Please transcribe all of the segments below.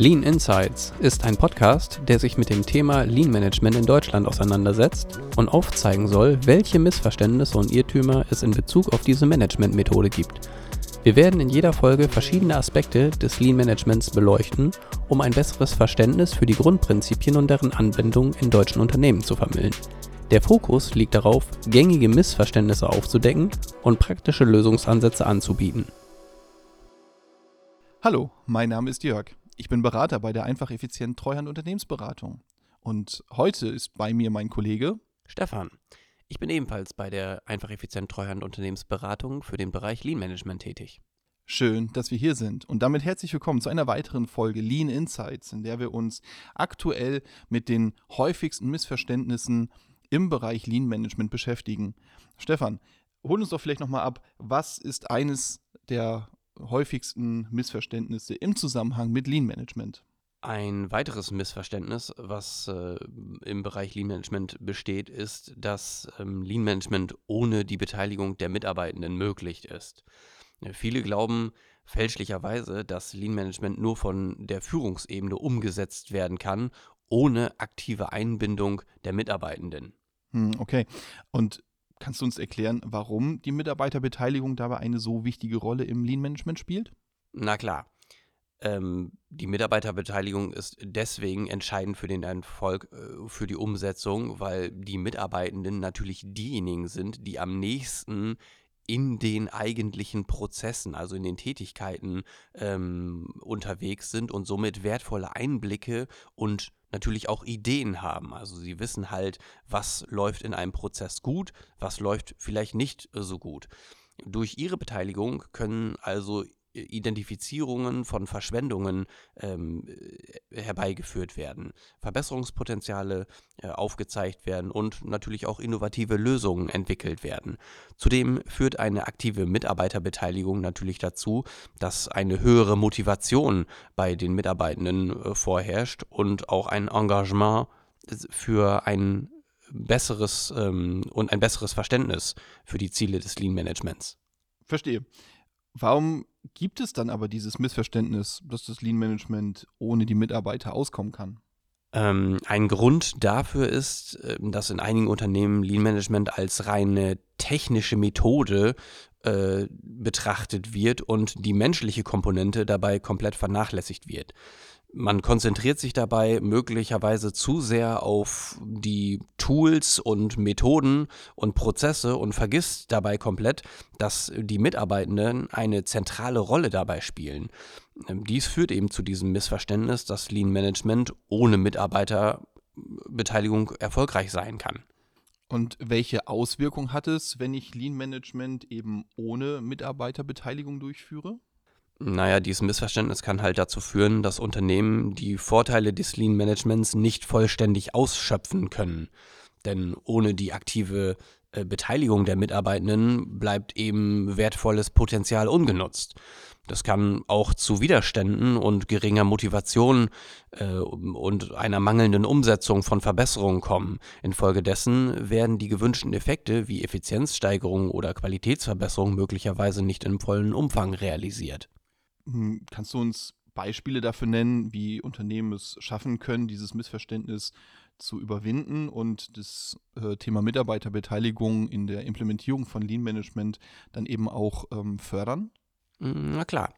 Lean Insights ist ein Podcast, der sich mit dem Thema Lean Management in Deutschland auseinandersetzt und aufzeigen soll, welche Missverständnisse und Irrtümer es in Bezug auf diese Managementmethode gibt. Wir werden in jeder Folge verschiedene Aspekte des Lean Managements beleuchten, um ein besseres Verständnis für die Grundprinzipien und deren Anwendung in deutschen Unternehmen zu vermitteln. Der Fokus liegt darauf, gängige Missverständnisse aufzudecken und praktische Lösungsansätze anzubieten. Hallo, mein Name ist Jörg. Ich bin Berater bei der Einfach Effizient Treuhand Unternehmensberatung. Und heute ist bei mir mein Kollege Stefan. Ich bin ebenfalls bei der Einfach Effizient Treuhand Unternehmensberatung für den Bereich Lean Management tätig. Schön, dass wir hier sind und damit herzlich willkommen zu einer weiteren Folge Lean Insights, in der wir uns aktuell mit den häufigsten Missverständnissen im Bereich Lean Management beschäftigen. Stefan, hol uns doch vielleicht nochmal ab, was ist eines der häufigsten Missverständnisse im Zusammenhang mit Lean Management? Ein weiteres Missverständnis, was äh, im Bereich Lean Management besteht, ist, dass ähm, Lean Management ohne die Beteiligung der Mitarbeitenden möglich ist. Ja, viele glauben fälschlicherweise, dass Lean Management nur von der Führungsebene umgesetzt werden kann, ohne aktive Einbindung der Mitarbeitenden. Hm, okay. Und Kannst du uns erklären, warum die Mitarbeiterbeteiligung dabei eine so wichtige Rolle im Lean-Management spielt? Na klar. Ähm, die Mitarbeiterbeteiligung ist deswegen entscheidend für den Erfolg, äh, für die Umsetzung, weil die Mitarbeitenden natürlich diejenigen sind, die am nächsten in den eigentlichen Prozessen, also in den Tätigkeiten ähm, unterwegs sind und somit wertvolle Einblicke und natürlich auch Ideen haben. Also sie wissen halt, was läuft in einem Prozess gut, was läuft vielleicht nicht so gut. Durch ihre Beteiligung können also Identifizierungen von Verschwendungen ähm, äh, herbeigeführt werden, Verbesserungspotenziale äh, aufgezeigt werden und natürlich auch innovative Lösungen entwickelt werden. Zudem führt eine aktive Mitarbeiterbeteiligung natürlich dazu, dass eine höhere Motivation bei den Mitarbeitenden äh, vorherrscht und auch ein Engagement für ein besseres ähm, und ein besseres Verständnis für die Ziele des Lean Managements. Verstehe. Warum gibt es dann aber dieses Missverständnis, dass das Lean Management ohne die Mitarbeiter auskommen kann? Ähm, ein Grund dafür ist, ähm, dass in einigen Unternehmen Lean Management als reine technische Methode äh, betrachtet wird und die menschliche Komponente dabei komplett vernachlässigt wird. Man konzentriert sich dabei möglicherweise zu sehr auf die Tools und Methoden und Prozesse und vergisst dabei komplett, dass die Mitarbeitenden eine zentrale Rolle dabei spielen. Ähm, dies führt eben zu diesem Missverständnis, dass Lean Management ohne Mitarbeiterbeteiligung erfolgreich sein kann. Und welche Auswirkung hat es, wenn ich Lean Management eben ohne Mitarbeiterbeteiligung durchführe? Naja, dieses Missverständnis kann halt dazu führen, dass Unternehmen die Vorteile des Lean Managements nicht vollständig ausschöpfen können. Denn ohne die aktive äh, Beteiligung der Mitarbeitenden bleibt eben wertvolles Potenzial ungenutzt. Das kann auch zu Widerständen und geringer Motivation äh, und einer mangelnden Umsetzung von Verbesserungen kommen. Infolgedessen werden die gewünschten Effekte wie Effizienzsteigerung oder Qualitätsverbesserung möglicherweise nicht im vollen Umfang realisiert. Hm, kannst du uns Beispiele dafür nennen, wie Unternehmen es schaffen können, dieses Missverständnis zu überwinden und das äh, Thema Mitarbeiterbeteiligung in der Implementierung von Lean Management dann eben auch ähm, fördern? Hm, na klar.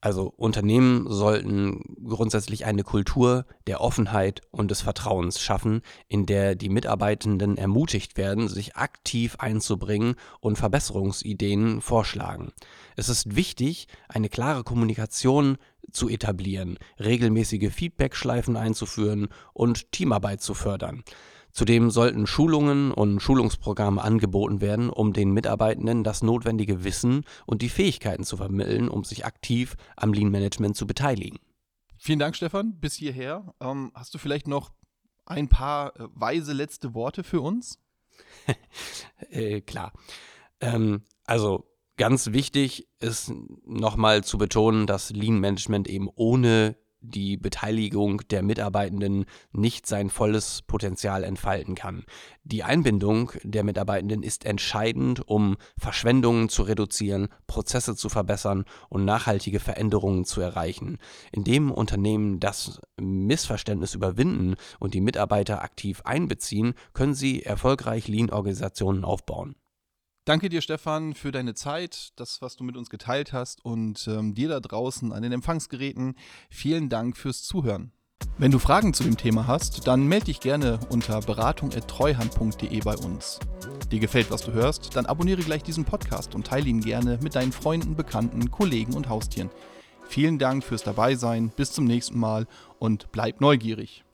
Also Unternehmen sollten grundsätzlich eine Kultur der Offenheit und des Vertrauens schaffen, in der die Mitarbeitenden ermutigt werden, sich aktiv einzubringen und Verbesserungsideen vorschlagen. Es ist wichtig, eine klare Kommunikation zu etablieren, regelmäßige Feedbackschleifen einzuführen und Teamarbeit zu fördern. Zudem sollten Schulungen und Schulungsprogramme angeboten werden, um den Mitarbeitenden das notwendige Wissen und die Fähigkeiten zu vermitteln, um sich aktiv am Lean Management zu beteiligen. Vielen Dank, Stefan, bis hierher. Ähm, hast du vielleicht noch ein paar äh, weise letzte Worte für uns? äh, klar. Ähm, also ganz wichtig ist nochmal zu betonen, dass Lean Management eben ohne die Beteiligung der Mitarbeitenden nicht sein volles Potenzial entfalten kann. Die Einbindung der Mitarbeitenden ist entscheidend, um Verschwendungen zu reduzieren, Prozesse zu verbessern und nachhaltige Veränderungen zu erreichen. Indem Unternehmen das Missverständnis überwinden und die Mitarbeiter aktiv einbeziehen, können sie erfolgreich Lean-Organisationen aufbauen. Danke dir, Stefan, für deine Zeit, das, was du mit uns geteilt hast und ähm, dir da draußen an den Empfangsgeräten. Vielen Dank fürs Zuhören. Wenn du Fragen zu dem Thema hast, dann melde dich gerne unter beratung.treuhand.de bei uns. Dir gefällt, was du hörst, dann abonniere gleich diesen Podcast und teile ihn gerne mit deinen Freunden, Bekannten, Kollegen und Haustieren. Vielen Dank fürs Dabeisein, bis zum nächsten Mal und bleib neugierig.